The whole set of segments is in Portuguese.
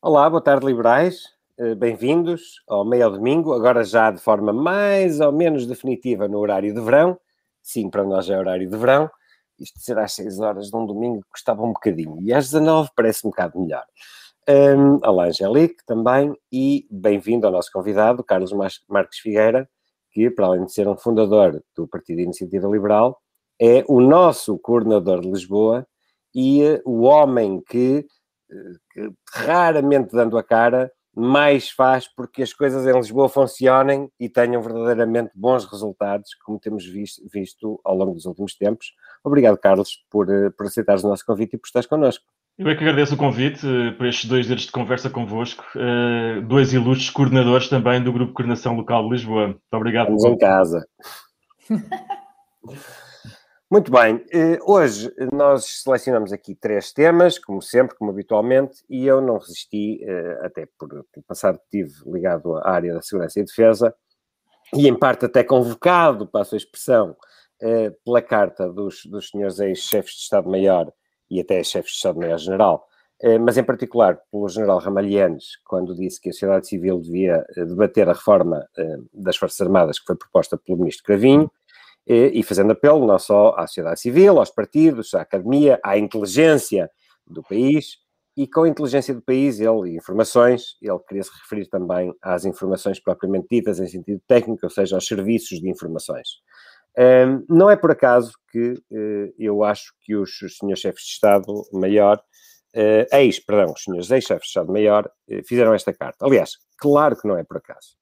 Olá, boa tarde, liberais. Eh, bem-vindos ao meio ao domingo, agora já de forma mais ou menos definitiva no horário de verão. Sim, para nós é horário de verão. Isto será às 6 horas de um domingo que estava um bocadinho. E às 19 parece um bocado melhor. Um, olá, Angelique, também. E bem-vindo ao nosso convidado, Carlos Marques Figueira, que, para além de ser um fundador do Partido Iniciativa Liberal, é o nosso coordenador de Lisboa e uh, o homem que que raramente dando a cara, mais faz porque as coisas em Lisboa funcionem e tenham verdadeiramente bons resultados, como temos visto, visto ao longo dos últimos tempos. Obrigado, Carlos, por, eh, por aceitares o nosso convite e por estares connosco. Eu é que agradeço o convite uh, por estes dois dias de conversa convosco, uh, dois ilustres coordenadores também do Grupo de Coordenação Local de Lisboa. Muito obrigado. Estamos em casa. Muito bem, eh, hoje nós selecionamos aqui três temas, como sempre, como habitualmente, e eu não resisti, eh, até por, passar tive ligado à área da segurança e defesa, e em parte até convocado, para a sua expressão, eh, pela carta dos, dos senhores ex-chefes de Estado-Maior e até chefes de Estado-Maior-General, mas em particular pelo general Ramalhianes, quando disse que a sociedade civil devia debater a reforma das Forças Armadas que foi proposta pelo ministro Cravinho, e fazendo apelo não só à sociedade civil, aos partidos, à academia, à inteligência do país, e com a inteligência do país, ele, informações, ele queria se referir também às informações propriamente ditas em sentido técnico, ou seja, aos serviços de informações. Um, não é por acaso que uh, eu acho que os, os senhores chefes de Estado-Maior, uh, ex, perdão, os senhores ex-chefes de Estado-Maior, uh, fizeram esta carta. Aliás, claro que não é por acaso.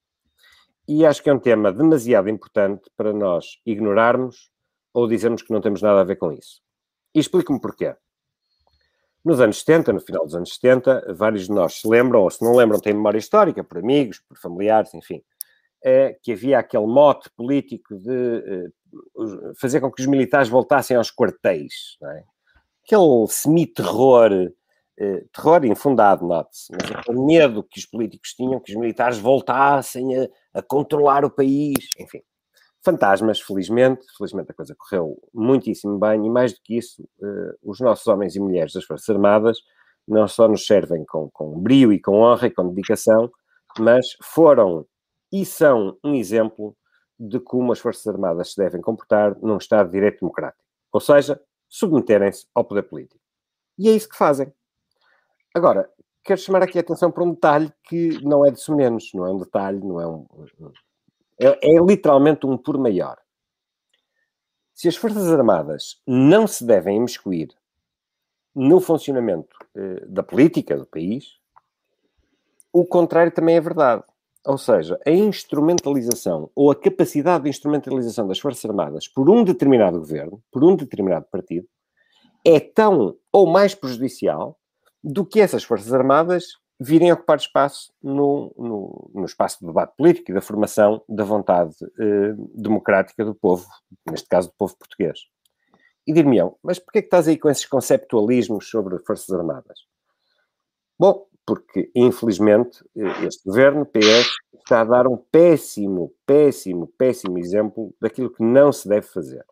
E acho que é um tema demasiado importante para nós ignorarmos ou dizermos que não temos nada a ver com isso. E explico-me porquê. Nos anos 70, no final dos anos 70, vários de nós se lembram, ou se não lembram, têm memória histórica, por amigos, por familiares, enfim, é, que havia aquele mote político de é, fazer com que os militares voltassem aos quartéis. É? Aquele semi-terror eh, terror infundado, note-se, mas o medo que os políticos tinham que os militares voltassem a, a, controlar o país, enfim. Fantasmas, felizmente, felizmente a coisa correu muitíssimo bem e mais do que isso, eh, os nossos homens e mulheres das Forças Armadas não só nos servem com, com brio e com honra e com dedicação, mas foram e são um exemplo de como as Forças Armadas se devem comportar num Estado de Direito Democrático. Ou seja, submeterem-se ao poder político. E é isso que fazem. Agora, quero chamar aqui a atenção para um detalhe que não é de menos, não é um detalhe, não é um. É, é literalmente um por maior. Se as Forças Armadas não se devem imiscuir no funcionamento eh, da política do país, o contrário também é verdade. Ou seja, a instrumentalização ou a capacidade de instrumentalização das Forças Armadas por um determinado governo, por um determinado partido, é tão ou mais prejudicial do que essas Forças Armadas virem ocupar espaço no, no, no, espaço do debate político e da formação da vontade eh, democrática do povo, neste caso do povo português. E dir-me-ão, mas porquê é que estás aí com esses conceptualismos sobre Forças Armadas? Bom, porque infelizmente este governo, PS, está a dar um péssimo, péssimo, péssimo exemplo daquilo que não se deve fazer.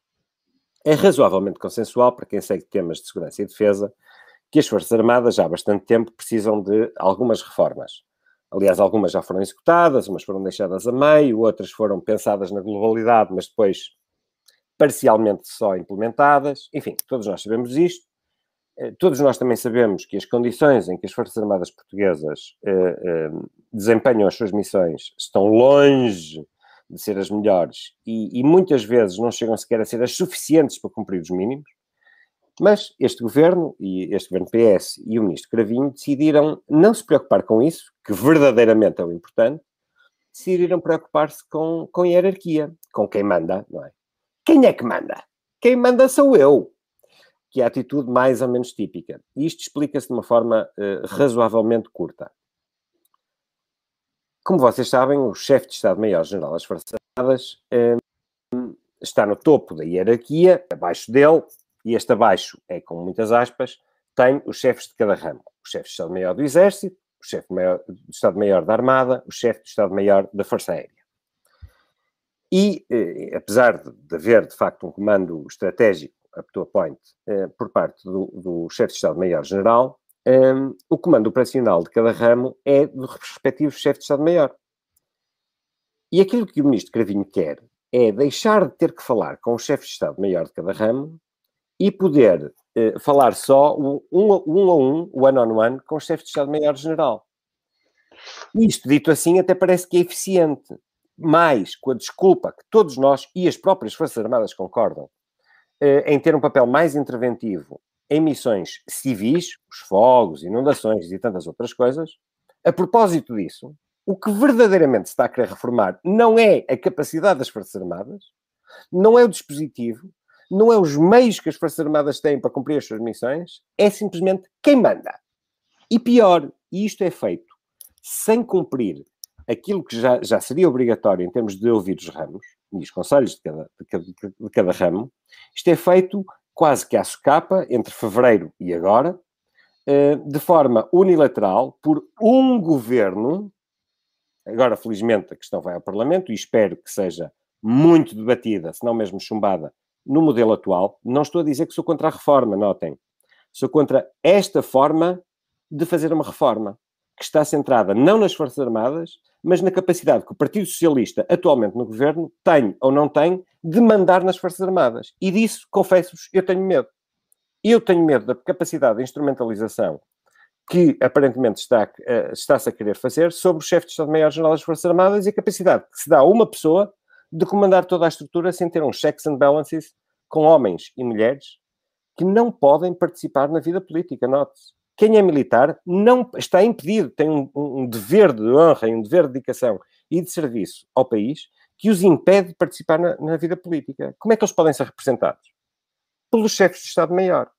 É razoavelmente consensual para quem segue temas de segurança e defesa que as Forças Armadas já há bastante tempo precisam de algumas reformas. Aliás, algumas já foram executadas, umas foram deixadas a meio, outras foram pensadas na globalidade, mas depois parcialmente só implementadas. Enfim, todos nós sabemos isto. Eh, todos nós também sabemos que as condições em que as Forças Armadas Portuguesas eh, eh, desempenham as suas missões estão longe de ser as melhores e, e, muitas vezes não chegam sequer a ser as suficientes para cumprir os mínimos. Mas este governo, e este governo PS e o ministro Cravinho, decidiram não se preocupar com isso, que verdadeiramente é o importante, decidiram preocupar-se com, com hierarquia, com quem manda, não é? Quem é que manda? Quem manda sou eu. Que é a atitude mais ou menos típica. E isto explica-se de uma forma uh, razoavelmente curta. Como vocês sabem, o chefe de Estado-Maior-General das Forças Armadas uh, está no topo da hierarquia, abaixo dele e este abaixo é com muitas aspas, tem os chefes de cada ramo. O chefe de Estado-Maior do Exército, o chefe de Estado-Maior da Armada, o chefe de Estado-Maior da Força Aérea. E, eh, apesar de, de, haver, de facto, um comando estratégico, up to a point, eh, por parte do, do chefe de Estado-Maior-General, um, o comando operacional de cada ramo é do respectivo chefe de Estado-Maior. E aquilo que o ministro Cravinho quer é deixar de ter que falar com o chefe de Estado-Maior de cada ramo e poder uh, falar só um, um, a um, one on one, com o chefe de Estado-Maior-General. Isto, dito assim, até parece que é eficiente, mas com a desculpa que todos nós e as próprias Forças Armadas concordam, uh, em ter um papel mais interventivo em missões civis, os fogos, inundações e tantas outras coisas. A propósito disso, o que verdadeiramente se está a querer reformar não é a capacidade das Forças Armadas, não é o dispositivo, não é os meios que as Forças Armadas têm para cumprir as suas missões, é simplesmente quem manda. E pior, e isto é feito sem cumprir aquilo que já, já seria obrigatório em termos de ouvir os ramos, e os conselhos de cada, de cada, de cada ramo, isto é feito quase que à socapa, entre fevereiro e agora, eh, de forma unilateral, por um governo Agora, felizmente, a questão vai ao Parlamento e espero que seja muito debatida, se não mesmo chumbada, no modelo atual. Não estou a dizer que sou contra a reforma, notem. Sou contra esta forma de fazer uma reforma, que está centrada não nas Forças Armadas, mas na capacidade que o Partido Socialista, atualmente no governo, tem ou não tem de mandar nas Forças Armadas. E disso, confesso-vos, eu tenho medo. Eu tenho medo da capacidade de instrumentalização que aparentemente está, uh, está-se a querer fazer sobre o chefe de Estado-Maior-General das Forças Armadas e a capacidade que se dá a uma pessoa de comandar toda a estrutura sem ter um checks and balances com homens e mulheres que não podem participar na vida política, note-se. Quem é militar não está impedido, tem um, um, dever de honra e um dever de dedicação e de serviço ao país que os impede de participar na, na vida política. Como é que eles podem ser representados? Pelos chefes de Estado-Maior.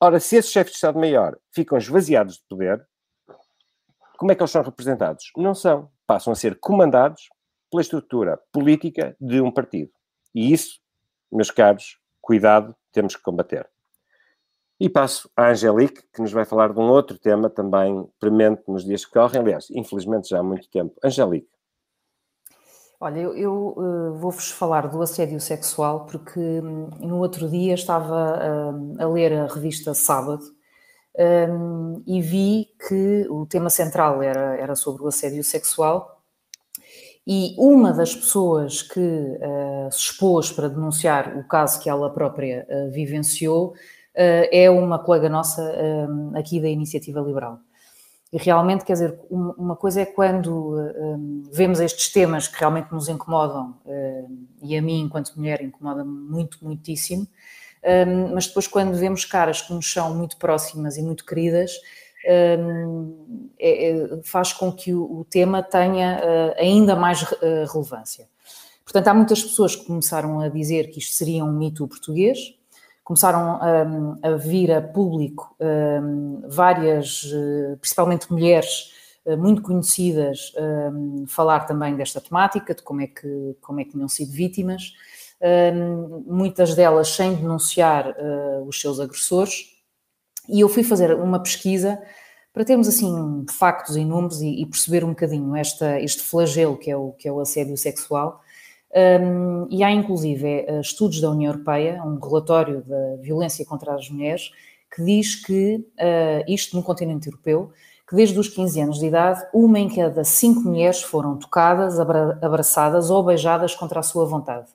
Ora, se esses chefes de Estado-Maior ficam esvaziados de poder, como é que eles são representados? Não são. Passam a ser comandados pela estrutura política de um partido. E isso, meus caros, cuidado, temos que combater. E passo à Angelique, que nos vai falar de um outro tema também premente nos dias que correm, aliás, infelizmente já há muito tempo. Angelique. Olha, eu, eu uh, vou-vos falar do assédio sexual porque um, no outro dia estava uh, a ler a revista Sábado um, e vi que o tema central era, era sobre o assédio sexual e uma das pessoas que uh, se expôs para denunciar o caso que ela própria vivenciou é uma colega nossa aqui da Iniciativa Liberal. E realmente, quer dizer, uma coisa é quando vemos estes temas que realmente nos incomodam, e a mim, enquanto mulher, incomoda muito, muitíssimo, mas depois, quando vemos caras que nos são muito próximas e muito queridas, faz com que o, tema tenha uh, ainda mais uh, relevância. Portanto, há muitas pessoas que começaram a dizer que isto seria um mito português, começaram a, a vir a público um, várias, eh, principalmente mulheres eh, muito conhecidas, falar também desta temática, de como é que, como é que tinham sido vítimas, muitas delas sem denunciar os seus agressores, e eu fui fazer uma pesquisa para termos assim factos e números e, e perceber um bocadinho esta, este flagelo que é o, que é o assédio sexual um, e há inclusive eh, estudos da União Europeia, um relatório da violência contra as mulheres, que diz que, uh, isto no continente europeu, que desde os 15 anos de idade, uma em cada cinco mulheres foram tocadas, abraçadas ou beijadas contra a sua vontade.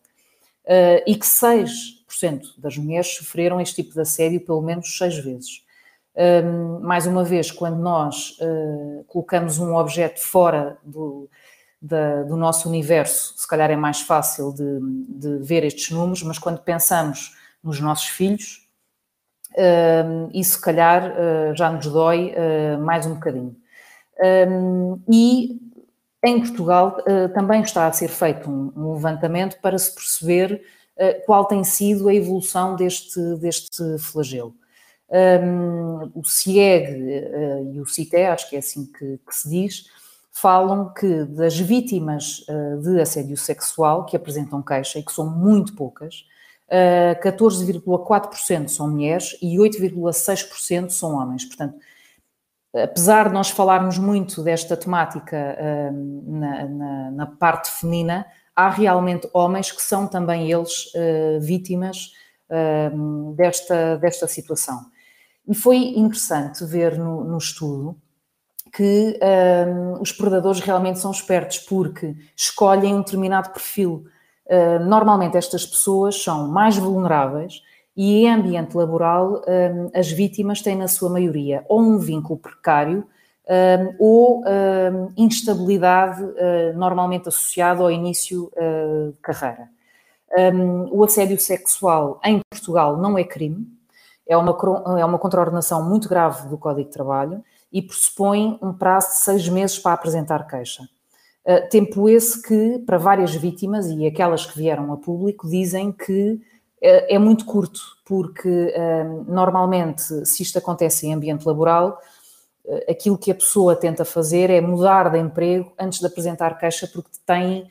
Uh, e que 6% das mulheres sofreram este tipo de assédio pelo menos seis vezes. Um, mais uma vez, quando nós uh, colocamos um objeto fora do, da, do nosso universo, se calhar é mais fácil de, de, ver estes números, mas quando pensamos nos nossos filhos, uh, isso se calhar uh, já nos dói uh, mais um bocadinho. Um, e em Portugal também está a ser feito um, um levantamento para se perceber qual tem sido a evolução deste, deste flagelo. Um, o CIEG uh, e o CITE, acho que é assim que, que se diz, falam que das vítimas uh, de assédio sexual que apresentam queixa, e que são muito poucas, uh, eh, 14,4% são mulheres e 8,6% são homens. Portanto, apesar de nós falarmos muito desta temática na, na, na, parte feminina, há realmente homens que são também eles vítimas desta, desta situação. E foi interessante ver no, no estudo que um, os predadores realmente são espertos porque escolhem um determinado perfil. Uh, normalmente estas pessoas são mais vulneráveis e em ambiente laboral um, as vítimas têm na sua maioria ou um vínculo precário um, ou instabilidade uh, normalmente associada ao início uh, de carreira. o assédio sexual em Portugal não é crime, é uma, é uma contraordenação muito grave do Código de Trabalho e pressupõe um prazo de seis meses para apresentar queixa. Uh, tempo esse que, para várias vítimas e aquelas que vieram a público, dizem que uh, é muito curto, porque uh, normalmente, se isto acontece em ambiente laboral, aquilo que a pessoa tenta fazer é mudar de emprego antes de apresentar queixa, porque tem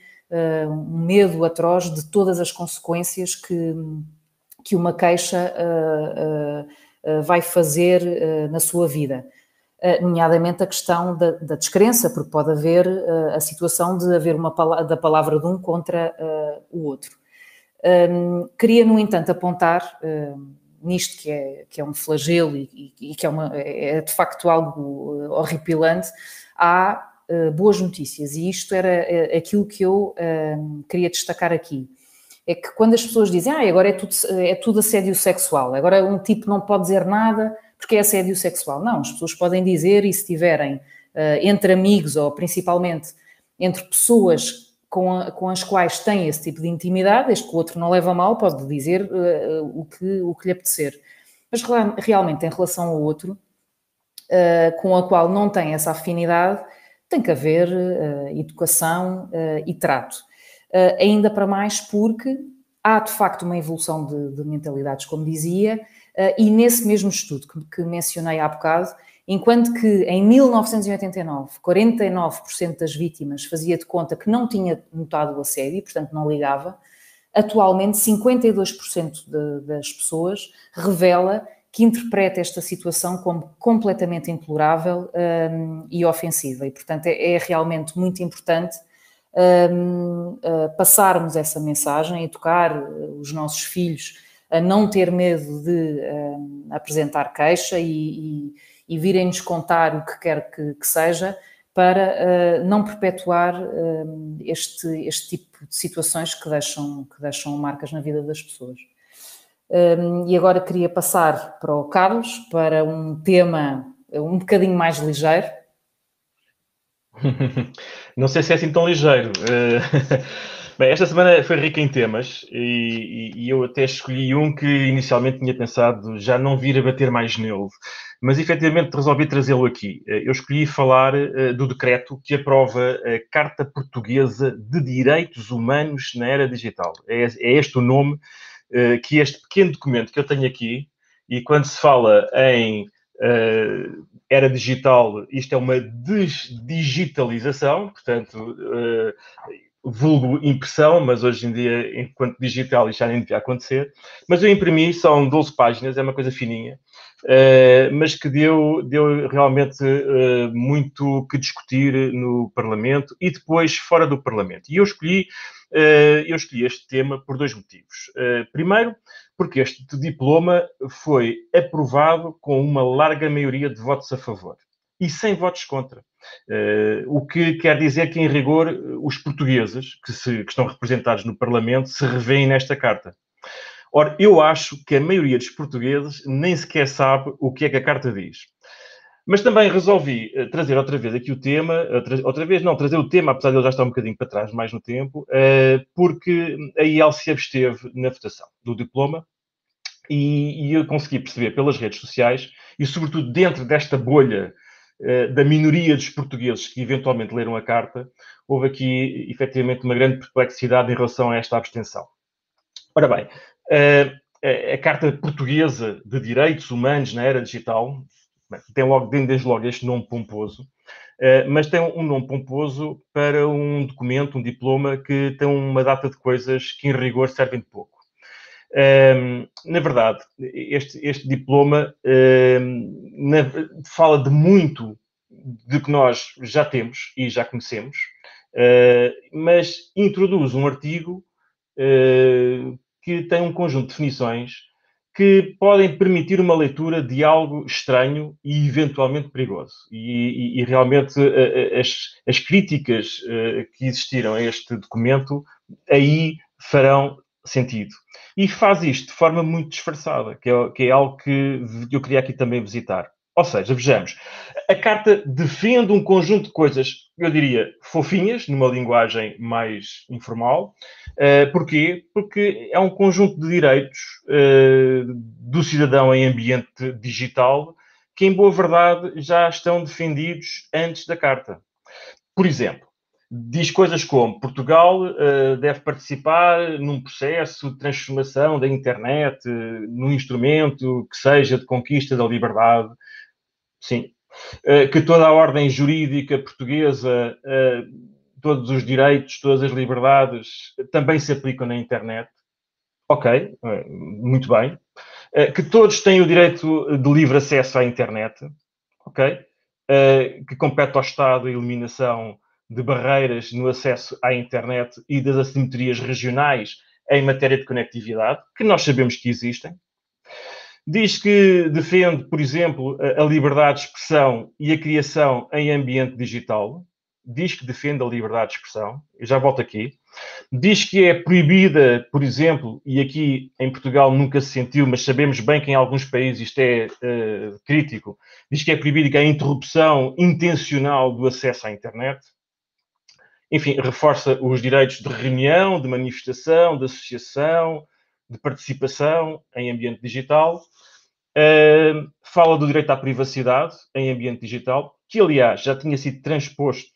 um medo atroz de todas as consequências que, que uma queixa vai fazer na sua vida. Nomeadamente a questão da, da, descrença, porque pode haver uh, a situação de haver uma da palavra de um contra uh, o outro. Um, queria, no entanto, apontar uh, nisto que é, que é um flagelo e, e, que é, uma, é, de facto algo horripilante, há boas notícias e isto era aquilo que eu queria destacar aqui. É que quando as pessoas dizem, ah, agora é tudo, é tudo assédio sexual, agora um tipo não pode dizer nada porque é assédio sexual. Não, as pessoas podem dizer e se tiverem uh, entre amigos ou principalmente entre pessoas com, a, com, as quais têm esse tipo de intimidade, este que o outro não leva mal, pode dizer uh, o, que, o que lhe apetecer. Mas realmente, em relação ao outro, uh, com a qual não tem essa afinidade, tem que haver educação e trato. Ainda para mais porque há de facto uma evolução de, de mentalidades, como dizia, Uh, e nesse mesmo estudo que, que, mencionei há bocado, enquanto que em 1989 49% das vítimas fazia de conta que não tinha notado o assédio, portanto não ligava, atualmente 52% de, das pessoas revela que interpreta esta situação como completamente intolerável um, e ofensiva. E, portanto, é, é realmente muito importante passarmos essa mensagem e tocar uh, os nossos filhos a não ter medo de uh, apresentar queixa e, e, e virem-nos contar o que quer que, que seja para uh, não perpetuar uh, este, este tipo de situações que deixam, que deixam marcas na vida das pessoas. Um, e agora queria passar para o Carlos para um tema um bocadinho mais ligeiro. Não sei se é assim tão ligeiro. Bem, esta semana foi rica em temas e, e, eu até escolhi um que inicialmente tinha pensado já não vir a bater mais nele, mas efetivamente resolvi trazê-lo aqui. Eu escolhi falar uh, do decreto que aprova a Carta Portuguesa de Direitos Humanos na Era Digital. É, é este o nome que este pequeno documento que eu tenho aqui, e quando se fala em era digital, isto é uma desdigitalização, portanto, vulgo impressão, mas hoje em dia, enquanto digital, isto já nem devia acontecer. Mas eu imprimi, são 12 páginas, é uma coisa fininha, uh, mas que deu, deu realmente muito que discutir no Parlamento e depois fora do Parlamento. E eu escolhi, eu escolhi este tema por dois motivos. primeiro, porque este diploma foi aprovado com uma larga maioria de votos a favor e sem votos contra. Uh, o que quer dizer que, em rigor, os portugueses que, se, que estão representados no Parlamento se revêem nesta carta. Ora, eu acho que a maioria dos portugueses nem sequer sabe o que é que a carta diz. Mas também resolvi uh, trazer outra vez aqui o tema, uh, outra vez não, trazer o tema, apesar de ele já estar um bocadinho para trás, mais no tempo, porque a IEL se absteve na votação do diploma e, e eu consegui perceber pelas redes sociais e, sobretudo, dentro desta bolha eh, da minoria dos portugueses que eventualmente leram a carta, houve aqui efetivamente uma grande perplexidade em relação a esta abstenção. Ora bem, eh, a Carta Portuguesa de Direitos Humanos na Era Digital tem logo, desde logo este nome pomposo, eh, mas tem um nome pomposo para um documento, um diploma que tem uma data de coisas que, em rigor, servem de pouco. Um, na verdade, este, este diploma na, fala de muito de que nós já temos e já conhecemos, uh, mas introduz um artigo uh, que tem um conjunto de definições que podem permitir uma leitura de algo estranho e eventualmente perigoso. E, e, e realmente as, as críticas que existiram a este documento aí farão sentido. E faz isto de forma muito disfarçada, que é, que é algo que eu queria aqui também visitar. Ou seja, vejamos, a carta defende um conjunto de coisas, eu diria, fofinhas, numa linguagem mais informal. Uh, porquê? Porque é um conjunto de direitos uh, do cidadão em ambiente digital que, em boa verdade, já estão defendidos antes da carta. Por exemplo, diz coisas como Portugal uh, deve participar num processo de transformação da internet, uh, num instrumento que seja de conquista da liberdade. Sim. Uh, que toda a ordem jurídica portuguesa, todos os direitos, todas as liberdades também se aplicam na internet. Ok, muito bem. que todos têm o direito de livre acesso à internet. Ok. que compete ao Estado a eliminação de barreiras no acesso à internet e das assimetrias regionais em matéria de conectividade, que nós sabemos que existem. Diz que defende, por exemplo, a liberdade de expressão e a criação em ambiente digital. Diz que defende a liberdade de expressão. Eu já volto aqui. Diz que é proibida, por exemplo, e aqui em Portugal nunca se sentiu, mas sabemos bem que em alguns países isto é uh, crítico. Diz que é proibida a interrupção intencional do acesso à internet enfim, reforça os direitos de reunião, de manifestação, de associação, de participação em ambiente digital. Uh, fala do direito à privacidade em ambiente digital, que aliás já tinha sido transposto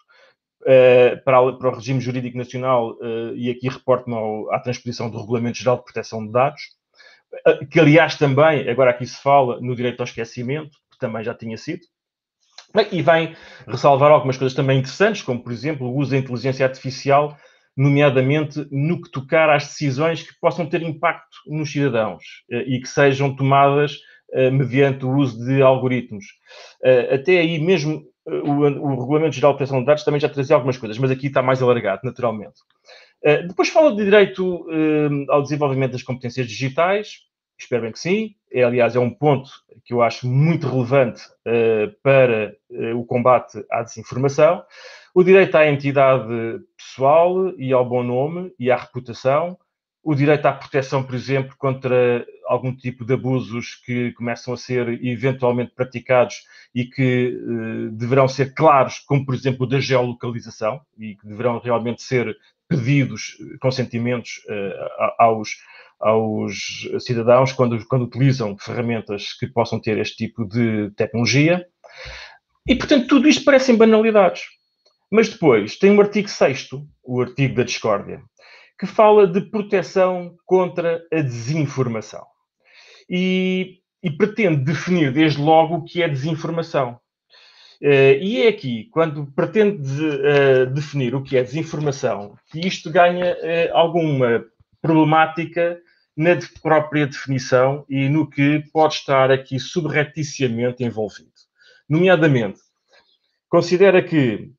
uh, para, para, o regime jurídico nacional, uh, e aqui reporto-me à transposição do Regulamento Geral de Proteção de Dados, que aliás também, agora aqui se fala no direito ao esquecimento, que também já tinha sido. E vem ressalvar algumas coisas também interessantes, como, por exemplo, o uso da inteligência artificial, nomeadamente no que tocar às decisões que possam ter impacto nos cidadãos eh, e que sejam tomadas eh, mediante o uso de algoritmos. Eh, até aí mesmo o, o Regulamento Geral de Proteção de Dados também já trazia algumas coisas, mas aqui está mais alargado, naturalmente. Depois fala de direito ao desenvolvimento das competências digitais, espero bem que sim. É, aliás, é um ponto que eu acho muito relevante uh, para uh, o combate à desinformação. O direito à entidade pessoal e ao bom nome e à reputação. O direito à proteção, por exemplo, contra algum tipo de abusos que começam a ser eventualmente praticados e que uh, deverão ser claros, como, por exemplo, o da geolocalização, e que deverão realmente ser pedidos consentimentos aos aos cidadãos quando, quando utilizam ferramentas que possam ter este tipo de tecnologia. E, portanto, tudo isto parecem banalidades. Mas depois tem o artigo 6, o artigo da discórdia, que fala de proteção contra a desinformação. E, e pretende definir desde logo o que é desinformação. Uh, e é aqui, quando pretende uh, definir o que é desinformação, que isto ganha uh, alguma problemática na própria definição e no que pode estar aqui subrepticiamente envolvido. Nomeadamente, considera que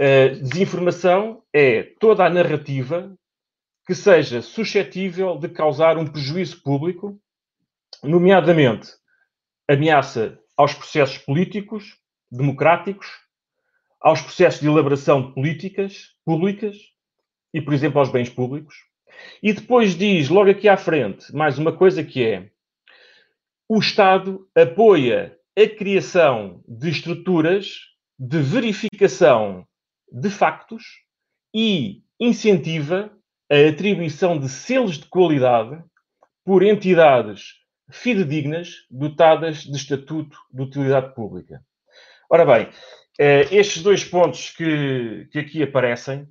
a desinformação é toda a narrativa que seja suscetível de causar um prejuízo público, nomeadamente ameaça aos processos políticos, democráticos, aos processos de elaboração de políticas públicas e, por exemplo, aos bens públicos, e depois diz, logo aqui à frente, mais uma coisa que é: o Estado apoia a criação de estruturas de verificação de factos e incentiva a atribuição de selos de qualidade por entidades fidedignas dotadas de estatuto de utilidade pública. Ora bem, eh, estes dois pontos que, que aqui aparecem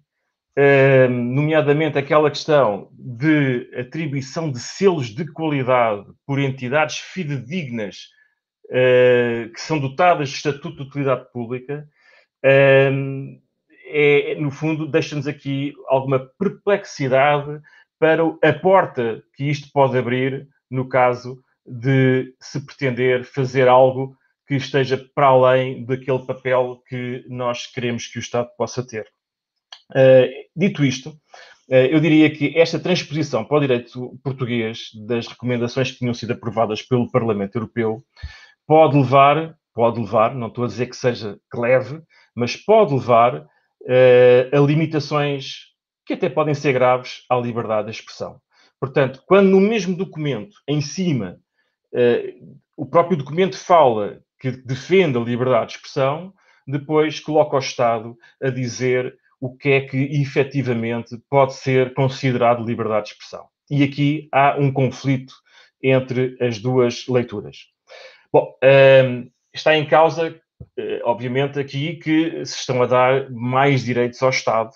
nomeadamente aquela questão de atribuição de selos de qualidade por entidades fidedignas uh, que são dotadas de estatuto de utilidade pública, é, no fundo, deixa-nos aqui alguma perplexidade para a porta que isto pode abrir no caso de se pretender fazer algo que esteja para além daquele papel que nós queremos que o Estado possa ter. Uh, dito isto, eu diria que esta transposição para o direito português das recomendações que tinham sido aprovadas pelo Parlamento Europeu pode levar, pode levar, não estou a dizer que seja que leve, mas pode levar uh, a limitações que até podem ser graves à liberdade de expressão. Portanto, quando no mesmo documento, em cima, uh, o próprio documento fala que defende a liberdade de expressão, depois coloca o Estado a dizer o que é que efetivamente pode ser considerado liberdade de expressão. E aqui há um conflito entre as duas leituras. Bom, um, está em causa, eh, obviamente, aqui que se estão a dar mais direitos ao Estado,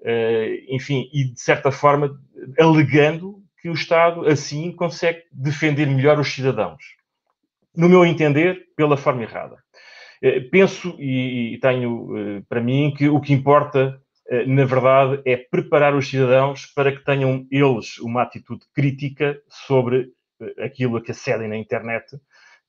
uh, enfim, e de certa forma alegando que o Estado assim consegue defender melhor os cidadãos. No meu entender, pela forma errada. Uh, penso e, tenho para mim que o que importa na verdade, é preparar os cidadãos para que tenham eles uma atitude crítica sobre aquilo a que acedem na internet.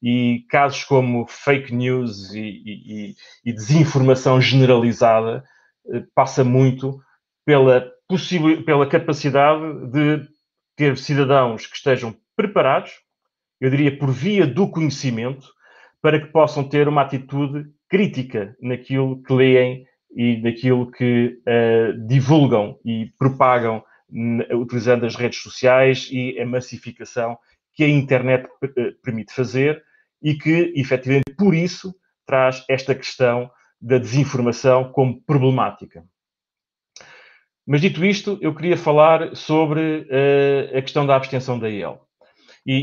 E casos como fake news e, e, e desinformação generalizada eh, passa muito pela, pela capacidade de ter cidadãos que estejam preparados, eu diria por via do conhecimento, para que possam ter uma atitude crítica naquilo que leem e naquilo que uh, divulgam e propagam utilizando as redes sociais e a massificação que a internet eh, permite fazer e que, efetivamente, por isso traz esta questão da desinformação como problemática. Mas dito isto, eu queria falar sobre uh, a questão da abstenção da IEL. E,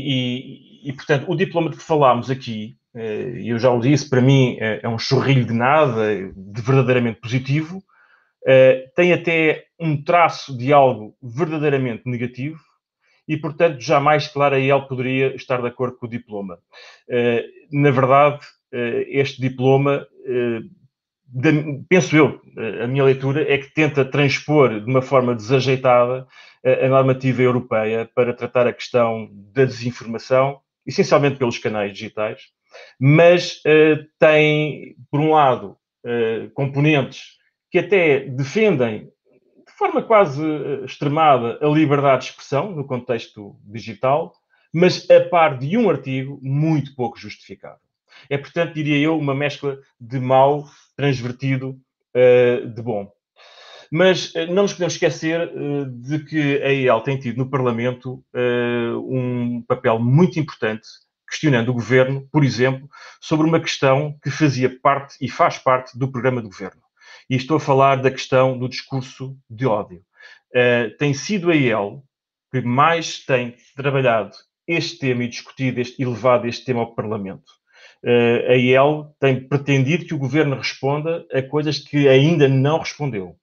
e, e, portanto, o diploma de que falámos aqui, uh, eu já o disse, para mim é, é um chorrilho de nada, de verdadeiramente positivo, uh, tem até um traço de algo verdadeiramente negativo, e, portanto, jamais, claro, a ele poderia estar de acordo com o diploma. Eh, na verdade, eh, este diploma, eh, penso eu, a minha leitura é que tenta transpor de uma forma desajeitada a normativa europeia para tratar a questão da desinformação, essencialmente pelos canais digitais, mas tem, por um lado, componentes que até defendem forma quase eh, extremada a liberdade de expressão no contexto digital, mas a par de um artigo muito pouco justificado. É, portanto, diria eu, uma mescla de mau transvertido uh, de bom. Mas uh, não nos podemos esquecer uh, de que a EL tem tido no Parlamento um papel muito importante, questionando o governo, por exemplo, sobre uma questão que fazia parte e faz parte do programa do governo e estou a falar da questão do discurso de ódio. Uh, tem sido a ele que mais tem trabalhado este tema e discutido este, e levado este tema ao Parlamento. Uh, a ele tem pretendido que o governo responda a coisas que ainda não respondeu.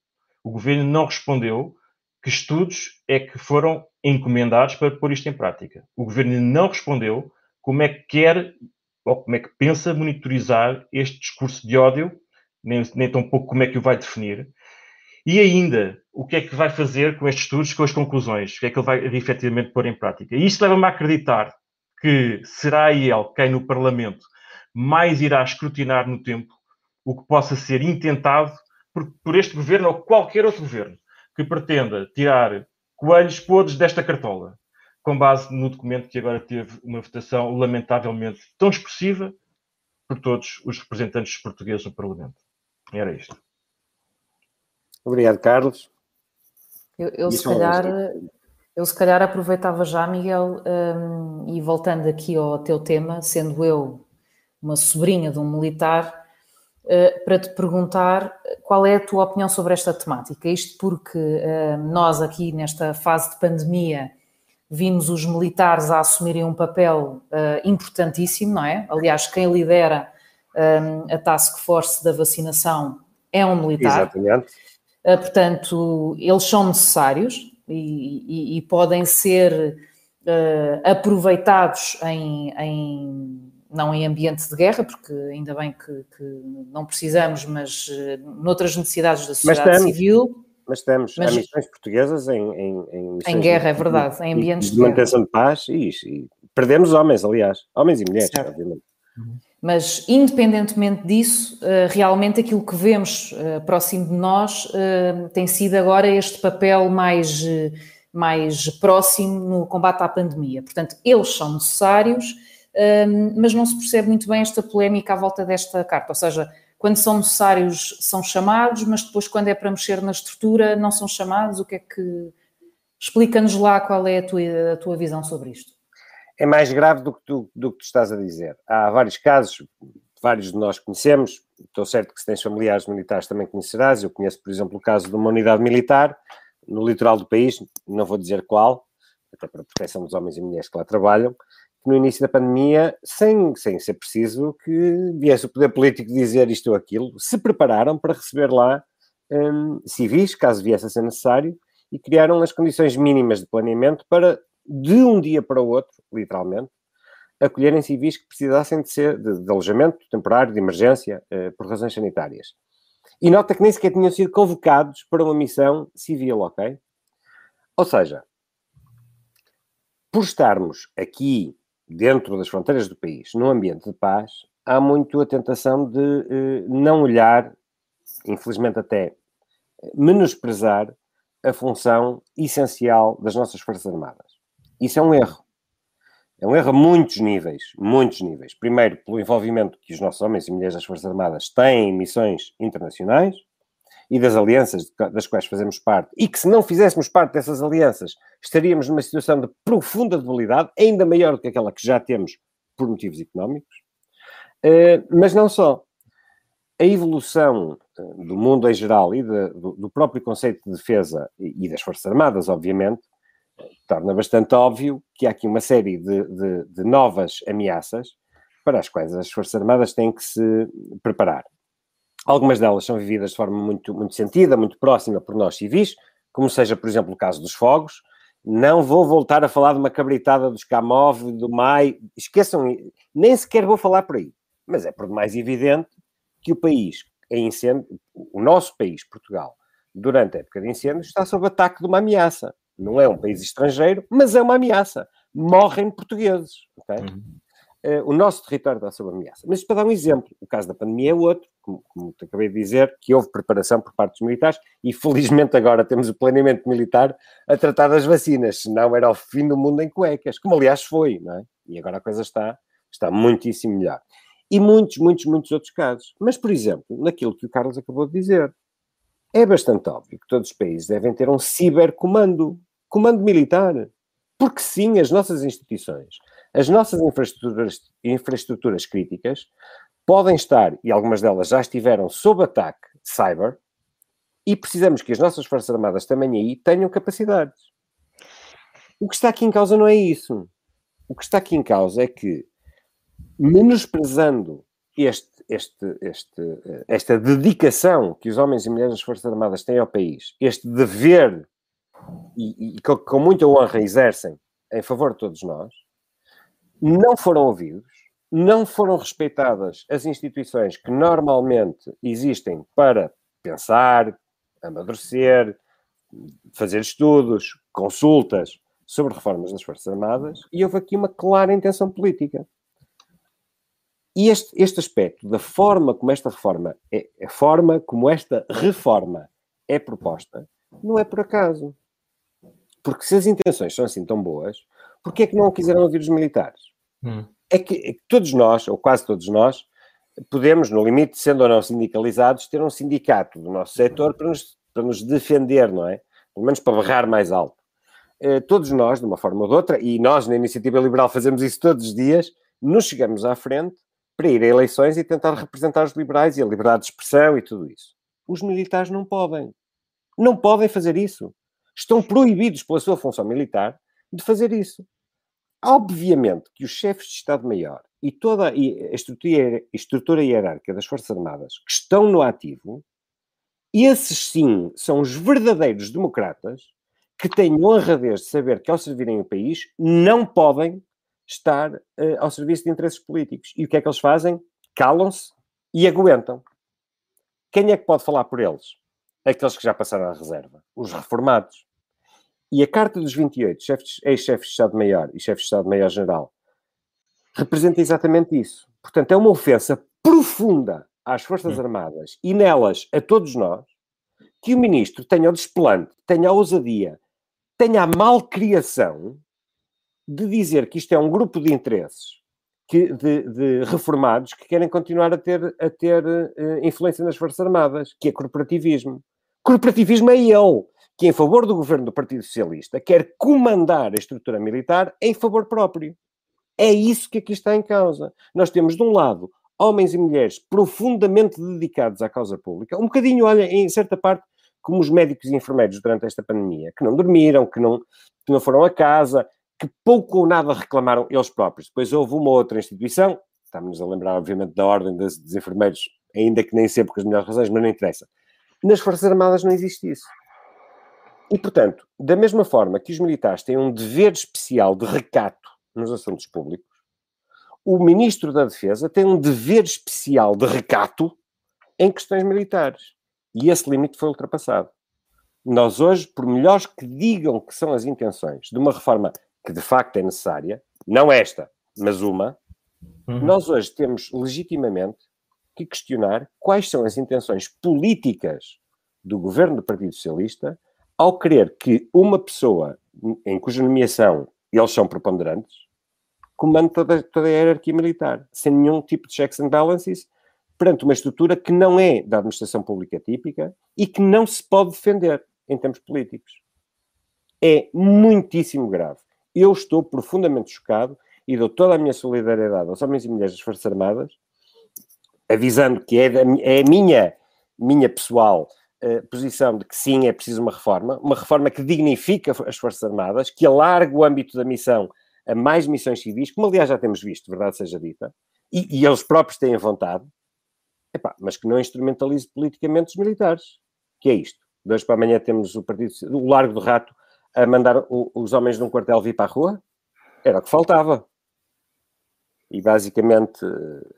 O governo não respondeu que estudos é que foram encomendados para pôr isto em prática. O governo não respondeu como é que quer ou como é que pensa monitorizar este discurso de ódio nem, nem tão pouco como é que o vai definir. E ainda, o que é que vai fazer com estes estudos, com as conclusões? O que é que ele vai efetivamente pôr em prática? E isso leva-me a acreditar que será ele quem no Parlamento mais irá escrutinar no tempo o que possa ser intentado por, por este governo ou qualquer outro governo que pretenda tirar coelhos podres desta cartola, com base no documento que agora teve uma votação lamentavelmente tão expressiva por todos os representantes portugueses no Parlamento. Era isto. Obrigado, Carlos. Eu, eu se calhar, eu se calhar aproveitava já, Miguel, um, e voltando aqui ao teu tema, sendo eu uma sobrinha de um militar, uh, para te perguntar qual é a tua opinião sobre esta temática. Isto porque uh, nós aqui nesta fase de pandemia vimos os militares a assumirem um papel uh, importantíssimo, não é? Aliás, quem lidera a task force da vacinação é um militar. Exatamente. Uh, portanto, eles são necessários e, e, e podem ser uh, aproveitados em, em, não em ambiente de guerra, porque ainda bem que, que não precisamos, mas noutras necessidades da sociedade civil. Mas temos mas, missões portuguesas em, em, em, em guerra, de, é verdade, em ambientes de, de manutenção de paz e, e, perdemos homens, aliás, homens e mulheres, certo. obviamente. Mas, independentemente disso, uh, realmente aquilo que vemos uh, próximo de nós tem sido agora este papel mais, mais próximo no combate à pandemia. Portanto, eles são necessários, mas não se percebe muito bem esta polémica à volta desta carta. Ou seja, quando são necessários, são chamados, mas depois, quando é para mexer na estrutura, não são chamados. O que é que. Explica-nos lá qual é a tua, a tua visão sobre isto é mais grave do que, tu, do que estás a dizer. Há vários casos, vários de nós conhecemos, estou certo que se tens familiares militares também conhecerás, eu conheço, por exemplo, o caso de uma unidade militar no litoral do país, não vou dizer qual, até para proteção dos homens e mulheres que lá trabalham, no início da pandemia, sem, sem ser preciso que viesse o poder político dizer isto ou aquilo, se prepararam para receber lá hum, civis, caso viesse a ser necessário, e criaram as condições mínimas de planeamento para de um dia para o outro, literalmente, acolherem civis que precisassem de ser de, de alojamento temporário, de emergência, eh, por razões sanitárias. E nota que nem sequer tinham sido convocados para uma missão civil, ok? Ou seja, por estarmos aqui dentro das fronteiras do país, num ambiente de paz, há muito a tentação de eh, não olhar, infelizmente até menosprezar a função essencial das nossas Forças Armadas. Isso é um erro. É um erro a muitos níveis, muitos níveis. Primeiro, pelo envolvimento que os nossos homens e mulheres das Forças Armadas têm em missões internacionais e das alianças das quais fazemos parte, e que se não fizéssemos parte dessas alianças, estaríamos numa situação de profunda debilidade, ainda maior do que aquela que já temos por motivos económicos. Eh, mas não só. A evolução eh, do mundo em geral e do próprio conceito de defesa e das Forças Armadas, obviamente, torna bastante óbvio que há aqui uma série de, de, de, novas ameaças para as quais as Forças Armadas têm que se preparar. Algumas delas são vividas de forma muito, muito sentida, muito próxima por nós civis, como seja, por exemplo, o caso dos fogos. Não vou voltar a falar de uma cabritada dos Kamov, do MAI, esqueçam, nem sequer vou falar por aí. Mas é por demais evidente que o país em incêndio, o nosso país, Portugal, durante a época de incêndio, está sob ataque de uma ameaça não é um país estrangeiro, mas é uma ameaça. Morrem portugueses. Okay? Uhum. O nosso território está sob ameaça. Mas para dar um exemplo, o caso da pandemia é outro, como, como te acabei de dizer, que houve preparação por parte dos militares e felizmente agora temos o planeamento militar a tratar das vacinas, senão era o fim do mundo em cuecas, como aliás foi, não é? E agora a coisa está, está muitíssimo melhor. E muitos, muitos, muitos outros casos. Mas, por exemplo, naquilo que o Carlos acabou de dizer, é bastante óbvio que todos os países devem ter um cibercomando, comando militar. Porque sim, as nossas instituições, as nossas infraestruturas, infraestruturas críticas podem estar, e algumas delas já estiveram, sob ataque cyber, e precisamos que as nossas Forças Armadas também aí tenham capacidades. O que está aqui em causa não é isso. O que está aqui em causa é que, menosprezando este este, este, esta dedicação que os homens e mulheres das Forças Armadas têm ao país, este dever e, e com muita honra exercem em favor de todos nós, não foram ouvidos, não foram respeitadas as instituições que normalmente existem para pensar, amadurecer, fazer estudos, consultas sobre reformas das Forças Armadas, e houve aqui uma clara intenção política. E este, este aspecto da forma como esta reforma é, a forma como esta reforma é proposta, não é por acaso. Porque se as intenções são assim tão boas, porquê é que não quiseram ouvir os militares? Hum. É, que, todos nós, ou quase todos nós, podemos, no limite, sendo ou não sindicalizados, ter um sindicato do nosso setor para nos, para nos defender, não é? Pelo menos para berrar mais alto. Eh, todos nós, de uma forma ou de outra, e nós na Iniciativa Liberal fazemos isso todos os dias, nos chegamos à frente para ir a eleições e tentar representar os liberais e a liberdade de expressão e tudo isso. Os militares não podem. Não podem fazer isso. Estão proibidos pela sua função militar de fazer isso. Obviamente que os chefes de Estado-Maior e toda a estrutura, hierárquica das Forças Armadas que estão no ativo, esses sim são os verdadeiros democratas que têm honradez de saber que ao servirem o país não podem estar uh, ao serviço de interesses políticos. E o que é que eles fazem? Calam-se e aguentam. Quem é que pode falar por eles? Aqueles que já passaram à reserva, os reformados. E a Carta dos 28, ex-chefes de Estado-Maior e chefes de Estado-Maior-Geral, representa exatamente isso. Portanto, é uma ofensa profunda às Forças Armadas e nelas a todos nós que o ministro tenha o desplante, tenha a ousadia, tenha a malcriação de dizer que isto é um grupo de interesses que, de, de, reformados que querem continuar a ter, a ter uh, influência nas Forças Armadas, que é corporativismo. Corporativismo é ele, que, em favor do governo do Partido Socialista, quer comandar a estrutura militar em favor próprio. É isso que aqui está em causa. Nós temos, de um lado, homens e mulheres profundamente dedicados à causa pública, um bocadinho, olha, em certa parte, como os médicos e enfermeiros durante esta pandemia, que não dormiram, que não, que não foram a casa, que pouco ou nada reclamaram eles próprios. Depois houve uma outra instituição, estamos a lembrar, obviamente, da Ordem dos, dos Enfermeiros, ainda que nem sempre com as melhores razões, mas não interessa. Nas Forças Armadas não existe isso. E, portanto, da mesma forma que os militares têm um dever especial de recato nos assuntos públicos, o Ministro da Defesa tem um dever especial de recato em questões militares. E esse limite foi ultrapassado. Nós hoje, por melhores que digam que são as intenções de uma reforma que de facto é necessária, não esta, mas uma, uhum. nós hoje temos legitimamente que questionar quais são as intenções políticas do governo do Partido Socialista ao querer que uma pessoa em cuja nomeação eles são preponderantes comande toda, toda a hierarquia militar, sem nenhum tipo de checks and balances, perante uma estrutura que não é da administração pública típica e que não se pode defender em termos políticos. É muitíssimo grave. Eu estou profundamente chocado e dou toda a minha solidariedade aos homens e mulheres das Forças Armadas, avisando que é, é a minha, minha pessoal posição de que sim, é preciso uma reforma, uma reforma que dignifica as Forças Armadas, que alargue o âmbito da missão a mais missões civis, como aliás já temos visto, verdade seja dita, e, e eles próprios têm vontade, epá, mas que não instrumentalize politicamente os militares. Que é isto? De hoje para amanhã temos o partido, o Largo do Rato a mandar o, os homens de um quartel vir para a rua? Era o que faltava. E basicamente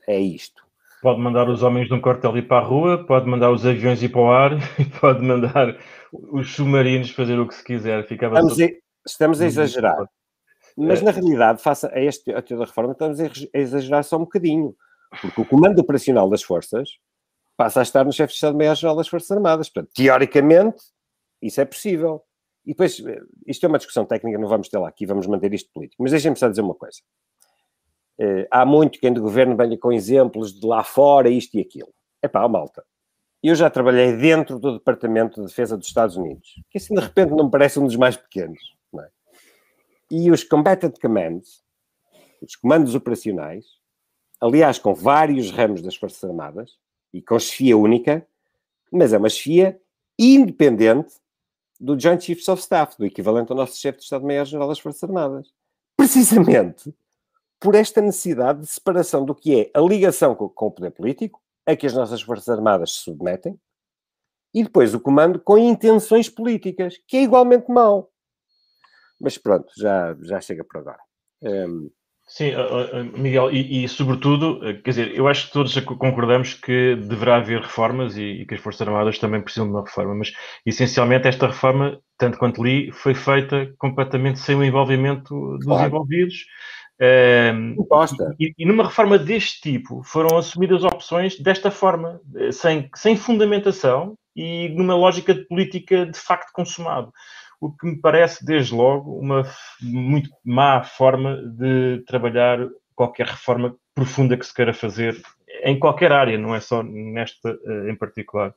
é isto. Pode mandar os homens de um quartel ir para a rua, pode mandar os aviões ir para o ar, pode mandar os submarinos fazer o que se quiser. Ficava estamos, a, estamos a exagerar. Mas, é. na realidade, face a este a da reforma, estamos a exagerar só um bocadinho. Porque o comando operacional das forças passa a estar no chefe de Estado-Maior-General das Forças Armadas. Portanto, teoricamente, isso é possível. E depois, eh, isto é uma discussão técnica, não vamos ter lá aqui, vamos manter isto político. Mas deixem-me só dizer uma coisa. Uh, há muito quem do governo venha com exemplos de lá fora, isto e aquilo. É pá, malta. Eu já trabalhei dentro do Departamento de Defesa dos Estados Unidos, que assim de repente não me parece um dos mais pequenos. É? E os Combatant Commands, os comandos operacionais, aliás, com vários ramos das Forças Armadas e com chefia única, mas é uma chefia independente do Joint Chiefs of Staff, do equivalente ao nosso chefe de Estado-Maior-General das Forças Armadas. Precisamente por esta necessidade de separação do que é a ligação com, com o poder político, a que as nossas Forças Armadas se submetem, e depois o comando com intenções políticas, que é igualmente mau. Mas pronto, já, já chega por agora. Um, Sim, Miguel, e, e, sobretudo, eh, quer dizer, eu acho que todos concordamos que deverá haver reformas e, e, que as Forças Armadas também precisam de uma reforma, mas essencialmente esta reforma, tanto quanto li, foi feita completamente sem o envolvimento dos claro. envolvidos. E, e, numa reforma deste tipo foram assumidas opções desta forma, eh, sem, sem fundamentação e numa lógica de política de facto consumado o que me parece, desde logo, uma muito má forma de trabalhar qualquer reforma profunda que se queira fazer em qualquer área, não é só nesta uh, em particular.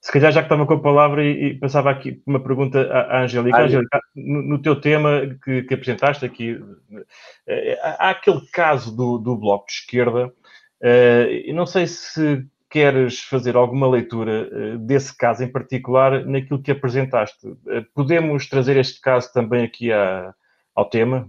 Se calhar já que estava com a palavra e, e passava aqui uma pergunta à, à Angélica. Ah, Angélica, no, no, teu tema que, que apresentaste aqui, uh, há aquele caso do, do Bloco de Esquerda, uh, não sei se queres fazer alguma leitura uh, desse caso em particular naquilo que apresentaste. Uh, podemos trazer este caso também aqui a, ao tema?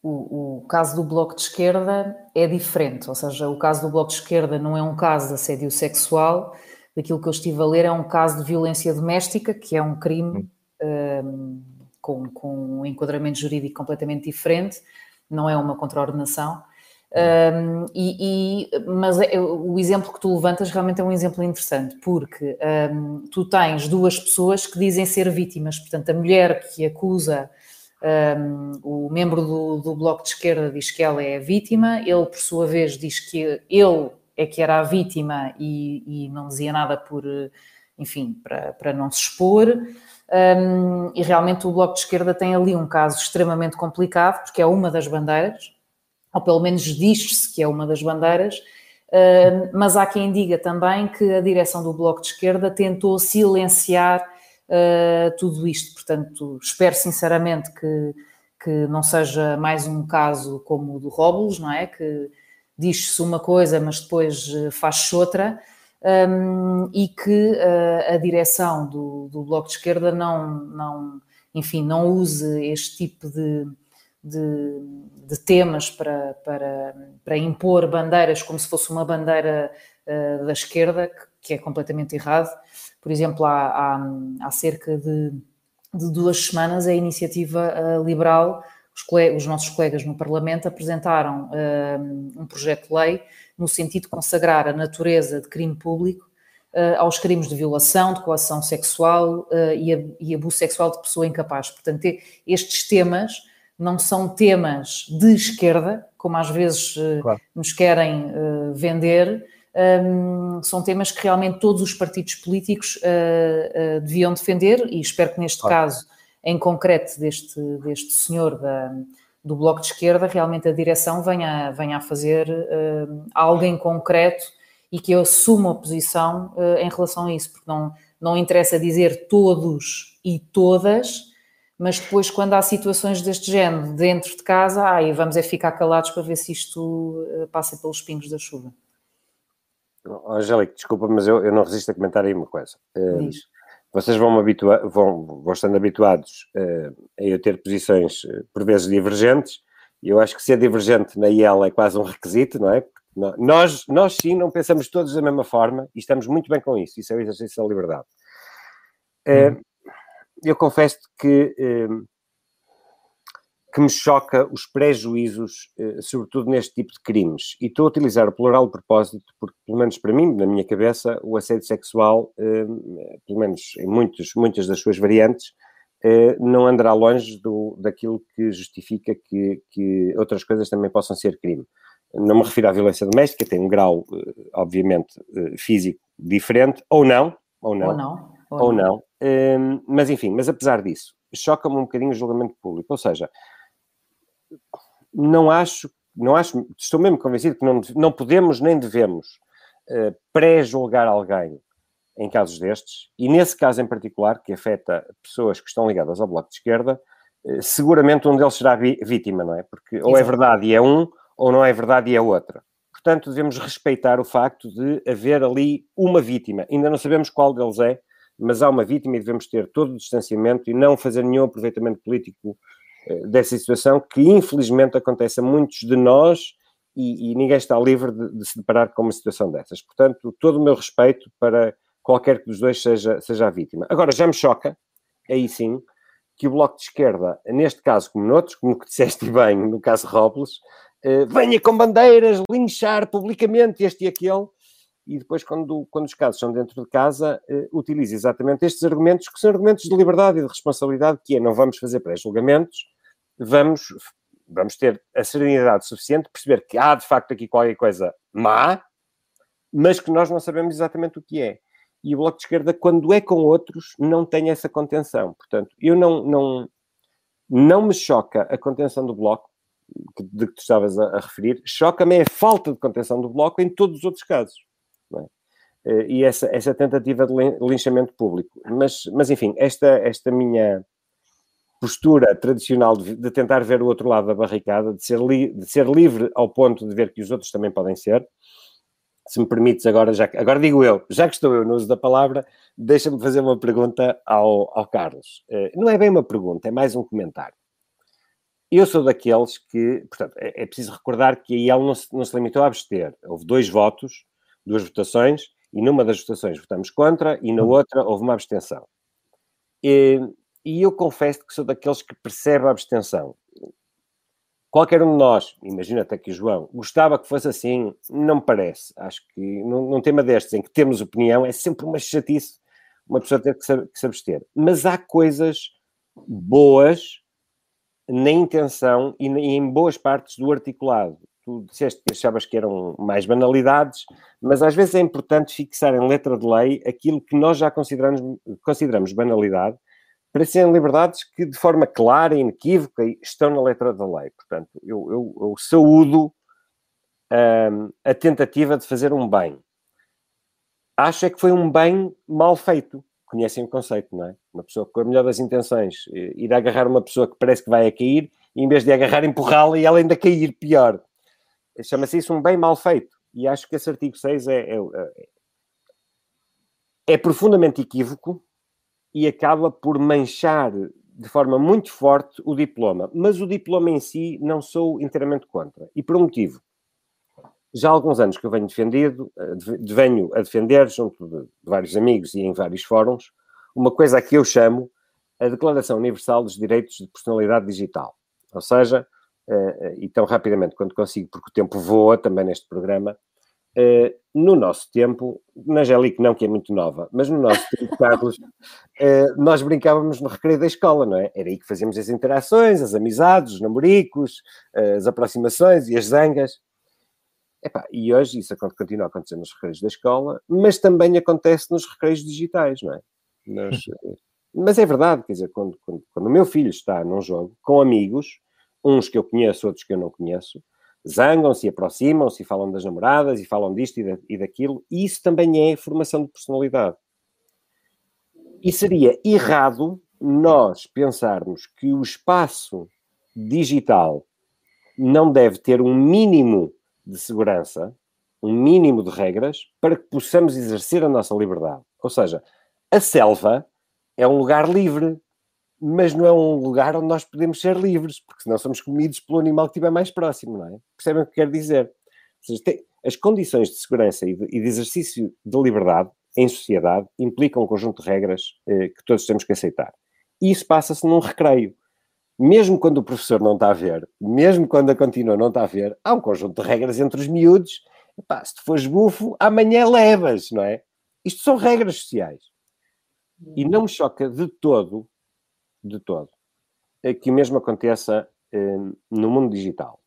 O, o, caso do Bloco de Esquerda é diferente, ou seja, o caso do Bloco de Esquerda não é um caso de assédio sexual, daquilo que eu estive a ler é um caso de violência doméstica, que é um crime um, com, com um enquadramento jurídico completamente diferente, não é uma contraordenação. Um, e, e, mas é, o exemplo que tu levantas realmente é um exemplo interessante, porque um, tu tens duas pessoas que dizem ser vítimas, portanto, a mulher que acusa Um, o membro do, do, Bloco de Esquerda diz que ela é a vítima, ele, por sua vez, diz que ele é que era a vítima e, e não dizia nada por, enfim, para, para não se expor. Um, e realmente o Bloco de Esquerda tem ali um caso extremamente complicado, porque é uma das bandeiras, ou pelo menos diz-se que é uma das bandeiras, mas há quem diga também que a direção do Bloco de Esquerda tentou silenciar uh, tudo isto. Portanto, espero sinceramente que, que não seja mais um caso como o do Robles, não é? Que diz-se uma coisa, mas depois eh, faz-se outra. Um, e que uh, a direção do, do, Bloco de Esquerda não, não, enfim, não use este tipo de, de, de temas para, para, para, impor bandeiras como se fosse uma bandeira uh, da esquerda, que, que, é completamente errado. Por exemplo, há, há, há cerca de, de, duas semanas a iniciativa uh, liberal, os, colegas, os, nossos colegas no Parlamento apresentaram uh, um projeto de lei no sentido de consagrar a natureza de crime público uh, aos crimes de violação, de coação sexual e, e, abuso sexual de pessoa incapaz. Portanto, estes temas não são temas de esquerda, como às vezes claro. nos querem vender, um, são temas que realmente todos os partidos políticos uh, uh, deviam defender e espero que neste claro. caso, em concreto deste, deste senhor da, do Bloco de Esquerda, realmente a direção venha, venha a fazer uh, algo em concreto e que eu assuma a posição em relação a isso, porque não, não interessa dizer todos e todas, mas depois quando há situações deste género dentro de casa, aí vamos é ficar calados para ver se isto passa pelos pingos da chuva. Angélica, desculpa, mas eu, eu não resisto a comentar aí uma coisa. Uh, vocês vão, habitua vão, vão estando habituados uh, a eu ter posições, uh, por vezes, divergentes, e eu acho que ser divergente na IEL é quase um requisito, não é? Nós, nós sim não pensamos todos da mesma forma e estamos muito bem com isso. Isso é o exercício da liberdade. Hum. Eu confesso que que me choca os prejuízos, eh, sobretudo neste tipo de crimes. E estou a utilizar o plural de propósito, porque, pelo menos para mim, na minha cabeça, o assédio sexual, eh, pelo menos em muitos, muitas das suas variantes, eh, não andará longe do, daquilo que justifica que, que outras coisas também possam ser crime. Não me refiro à violência doméstica, tem um grau, obviamente, físico diferente, ou não, ou não, ou não, ou, ou não. não. mas enfim, mas apesar disso, choca-me um bocadinho o julgamento público, ou seja, não acho, não acho, estou mesmo convencido que não, não podemos nem devemos uh, pré-julgar alguém em casos destes, e nesse caso em particular, que afeta pessoas que estão ligadas ao Bloco de Esquerda, uh, seguramente um deles será vítima, não é? Porque ou é verdade e é um, ou não é verdade e é outra. Portanto, devemos respeitar o facto de haver ali uma vítima. Ainda não sabemos qual deles é, mas há uma vítima e devemos ter todo o distanciamento e não fazer nenhum aproveitamento político dessa situação que infelizmente acontece a muitos de nós e, e ninguém está livre de, de, se deparar com uma situação dessas. Portanto, todo o meu respeito para qualquer que dos dois seja, seja a vítima. Agora, já me choca, aí sim, que o Bloco de Esquerda, neste caso como noutros, como que disseste bem no caso Robles, eh, venha com bandeiras, linchar publicamente este e aquele, e depois, quando, quando os casos são dentro de casa, eh, utiliza exatamente estes argumentos, que são argumentos de liberdade e de responsabilidade, que é não vamos fazer pré-julgamentos, vamos, vamos ter a serenidade suficiente perceber que há de facto aqui qualquer coisa má, mas que nós não sabemos exatamente o que é. E o Bloco de Esquerda, quando é com outros, não tem essa contenção. Portanto, eu não, não, não me choca a contenção do Bloco, de que tu estavas a, a referir, choca-me a falta de contenção do Bloco em todos os outros casos. É? Eh, e essa, essa tentativa de linchamento público. Mas, mas enfim, esta, esta minha postura tradicional de, de, tentar ver o outro lado da barricada, de ser, li, de ser livre ao ponto de ver que os outros também podem ser. Se me permites, agora, já, agora digo eu, já que estou eu no uso da palavra, deixa-me fazer uma pergunta ao, ao Carlos. Uh, não é bem uma pergunta, é mais um comentário. Eu sou daqueles que, portanto, é, é preciso recordar que a IEL não se, não se limitou a abster. Houve dois votos, duas votações, e numa das votações votamos contra, e na hum. outra houve uma abstenção. E, e eu confesso que sou daqueles que percebe a abstenção. Qualquer um de nós, imagina até que o João, gostava que fosse assim, não me parece. Acho que num, num tema destes em que temos opinião, é sempre uma chatice uma pessoa ter que se, que se abster. Mas há coisas boas na intenção e em boas partes do articulado. Tu disseste que achavas que eram mais banalidades, mas às vezes é importante fixar em letra de lei aquilo que nós já consideramos, consideramos banalidade, para serem liberdades que, de forma clara e inequívoca, estão na letra da lei. Portanto, eu, eu, eu saúdo um, a tentativa de fazer um bem. Acho é que foi um bem mal feito. Conhecem o conceito, não é? Uma pessoa com a melhor das intenções ir agarrar uma pessoa que parece que vai a cair e em vez de agarrar, empurrá-la e ela ainda cair pior. Chama-se isso um bem mal feito. E acho que esse artigo 6 é, é, é, é profundamente equívoco e acaba por manchar de forma muito forte o diploma. Mas o diploma em si não sou inteiramente contra. E por um motivo já há alguns anos que eu venho defendido, eh, venho a defender, junto de, vários amigos e em vários fóruns, uma coisa a que eu chamo a Declaração Universal dos Direitos de Personalidade Digital. Ou seja, eh, eh, e tão rapidamente quando consigo, porque o tempo voa também neste programa, no nosso tempo, na Angélica não, que é muito nova, mas no nosso tempo, Carlos, nós brincávamos no recreio da escola, não é? Era aí que fazíamos as interações, as amizades, os namoricos, as aproximações e as zangas. Epá, e hoje isso continua a acontecer nos recreios da escola, mas também acontece nos recreios digitais, não é? Nos, mas é verdade, quer dizer, quando, quando, quando, o meu filho está num jogo com amigos, uns que eu conheço, outros que eu não conheço, zangam-se, aproximam-se, falam das namoradas e falam disto e, da, e daquilo, e isso também é formação de personalidade. E seria errado nós pensarmos que o espaço digital não deve ter um mínimo de segurança, um mínimo de regras, para que possamos exercer a nossa liberdade. Ou seja, a selva é um lugar livre, mas não é um lugar onde nós podemos ser livres, porque senão somos comidos pelo animal que estiver mais próximo, não é? Percebem o que quero dizer? Seja, tem, as condições de segurança e de, e de, exercício de liberdade em sociedade implicam um conjunto de regras eh, que todos temos que aceitar. E isso passa-se num recreio mesmo quando o professor não está a ver, mesmo quando a contínua não está a ver, há um conjunto de regras entre os miúdos. Epá, se tu fores bufo, amanhã levas, não é? Isto são regras sociais. E não me choca de todo, de todo, é que o mesmo aconteça eh, no mundo digital.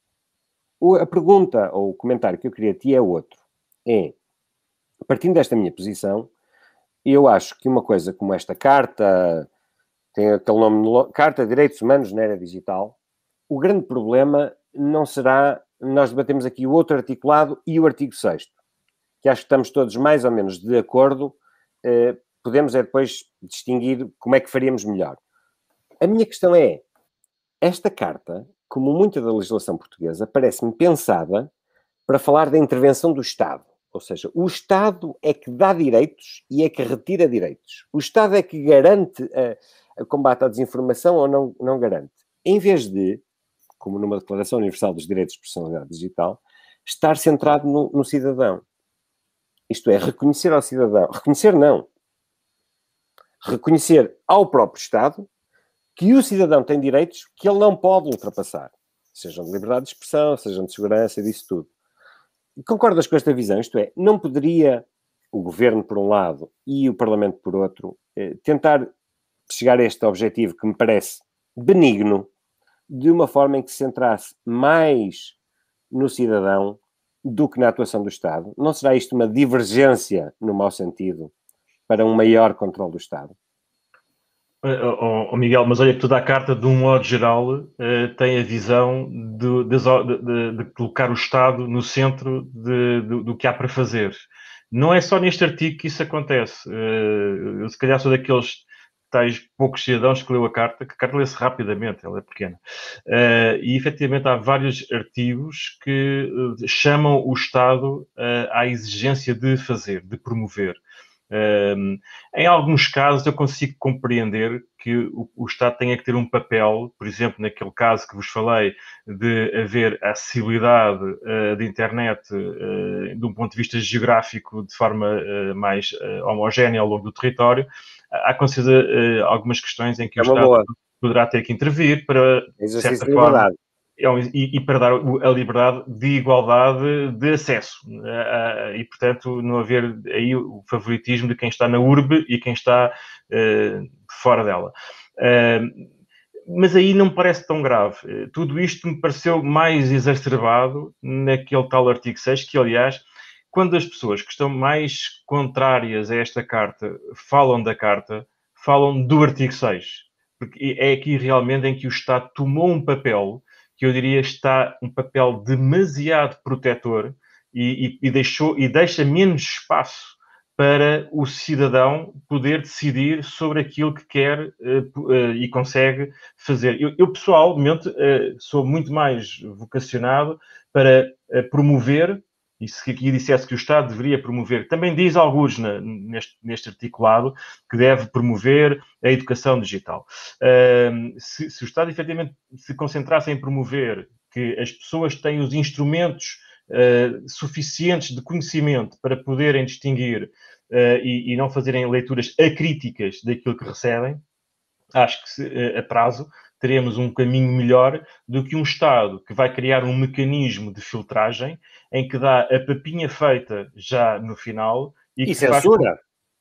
O, a pergunta ou o comentário que eu queria ti é outro. É, partindo desta minha posição, eu acho que uma coisa como esta carta tem aquele nome, Carta de Direitos Humanos na Era Digital. O grande problema não será, nós debatemos aqui o outro articulado e o artigo 6 que acho que estamos todos mais ou menos de acordo, eh, podemos é depois distinguir como é que faríamos melhor. A minha questão é, esta carta, como muita da legislação portuguesa, parece-me pensada para falar da intervenção do Estado. Ou seja, o Estado é que dá direitos e é que retira direitos. O Estado é que garante a, combate à desinformação ou não, não garante. Em vez de, como numa Declaração Universal dos Direitos de Personalidade Digital, estar centrado no, no cidadão. Isto é, reconhecer ao cidadão. Reconhecer não. Reconhecer ao próprio Estado que o cidadão tem direitos que ele não pode ultrapassar. Sejam de liberdade de expressão, sejam de segurança, disso tudo. Concordas com esta visão? Isto é, não poderia o governo, por um lado, e o Parlamento, por outro, eh, tentar chegar a este objetivo que me parece benigno, de uma forma em que se centrasse mais no cidadão do que na atuação do Estado? Não será isto uma divergência, no mau sentido, para um maior controle do Estado? Oh, oh, Miguel, mas olha que toda a carta, de um modo geral, uh, tem a visão de, de, de, de, colocar o Estado no centro do que há para fazer. Não é só neste artigo que isso acontece. Uh, eu, se calhar, sou daqueles tais poucos cidadãos que leu a carta, que a carta lê-se rapidamente, ela é pequena. Uh, e efetivamente há vários artigos que chamam o Estado à exigência de fazer, de promover. Em alguns casos eu consigo compreender que o, o, Estado tenha que ter um papel, por exemplo, naquele caso que vos falei, de haver acessibilidade de internet de um ponto de vista geográfico de forma mais homogénea ao longo do território, há com certeza uh, algumas questões em que é o Estado boa. poderá ter que intervir para, de certa forma, um, e, e, para dar a liberdade de igualdade de acesso. E, portanto, não haver aí o favoritismo de quem está na urbe e quem está uh, fora dela. mas aí não me parece tão grave. Eh, tudo isto me pareceu mais exacerbado naquele tal artigo 6, que, aliás, quando as pessoas que estão mais contrárias a esta carta falam da carta, falam do artigo 6. Porque é aqui realmente em que o Estado tomou um papel que eu diria está um papel demasiado protetor e, e, e deixou, e deixa menos espaço para o cidadão poder decidir sobre aquilo que quer uh, uh, e consegue fazer. Eu, eu pessoalmente, uh, sou muito mais vocacionado para promover, e se aqui dissesse que o Estado deveria promover, também diz alguns na, neste, neste articulado, que deve promover a educação digital. Se, se o Estado efetivamente se concentrasse em promover que as pessoas têm os instrumentos uh, suficientes de conhecimento para poderem distinguir uh, e, e, não fazerem leituras acríticas daquilo que recebem, acho que se, uh, a prazo teremos um caminho melhor do que um Estado que vai criar um mecanismo de filtragem em que dá a papinha feita já no final e, e censura. Faz...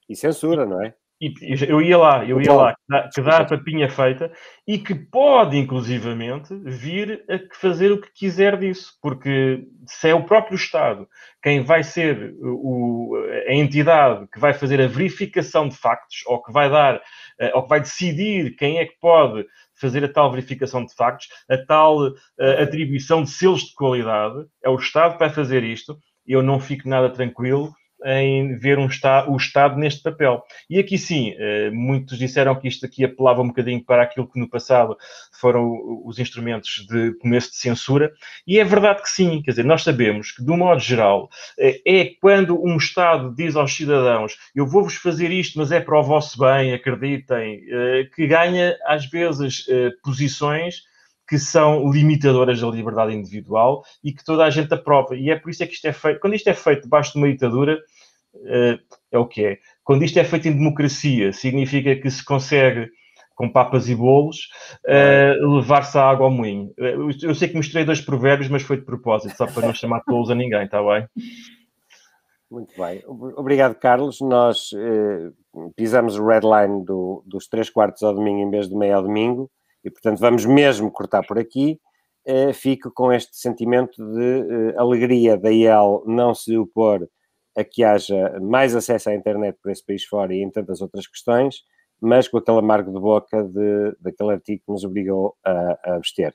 E censura, não é? E, eu ia lá, eu ia lá, que dá, a papinha feita e que pode, inclusivamente, vir a fazer o que quiser disso, porque se é o próprio Estado quem vai ser o, a entidade que vai fazer a verificação de factos ou que vai dar, eh, ou que vai decidir quem é que pode fazer a tal verificação de factos, a tal a, atribuição de selos de qualidade, é o Estado que vai fazer isto, eu não fico nada tranquilo em ver um está, o Estado neste papel. E aqui sim, eh, muitos disseram que isto aqui apelava um bocadinho para aquilo que no passado foram os instrumentos de começo de censura, e é verdade que sim, quer dizer, nós sabemos que, do modo geral, eh, é quando um Estado diz aos cidadãos eu vou-vos fazer isto, mas é para o vosso bem, acreditem, eh, que ganha às vezes posições que são limitadoras da liberdade individual e que toda a gente aprova. E é por isso é que isto é feito. Quando isto é feito debaixo de uma ditadura, uh, é o que é. Quando isto é feito em democracia, significa que se consegue, com papas e bolos, uh, levar-se a água ao moinho. Eu sei que mostrei dois provérbios, mas foi de propósito, só para não chamar tolos a ninguém, está bem? Muito bem. Obrigado, Carlos. Nós pisamos o red line do, dos três quartos ao domingo em vez de meio ao domingo e, portanto, vamos mesmo cortar por aqui. Uh, fico com este sentimento de uh, alegria da IEL não se opor a que haja mais acesso à internet por esse país fora e em tantas outras questões, mas com aquele amargo de boca de, daquele artigo que nos obrigou a, a abster.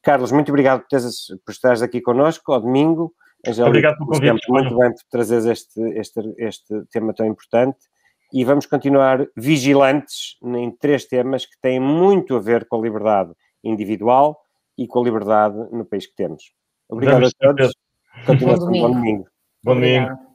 Carlos, muito obrigado por, teres, por estares aqui connosco ao domingo. Angélica, obrigado pelo convite. Muito bem por trazeres este, este, este tema tão importante e vamos continuar vigilantes em três temas que têm muito a ver com a liberdade individual e com a liberdade no país que temos. Obrigado vamos a todos. Continuação bom domingo. Bom domingo.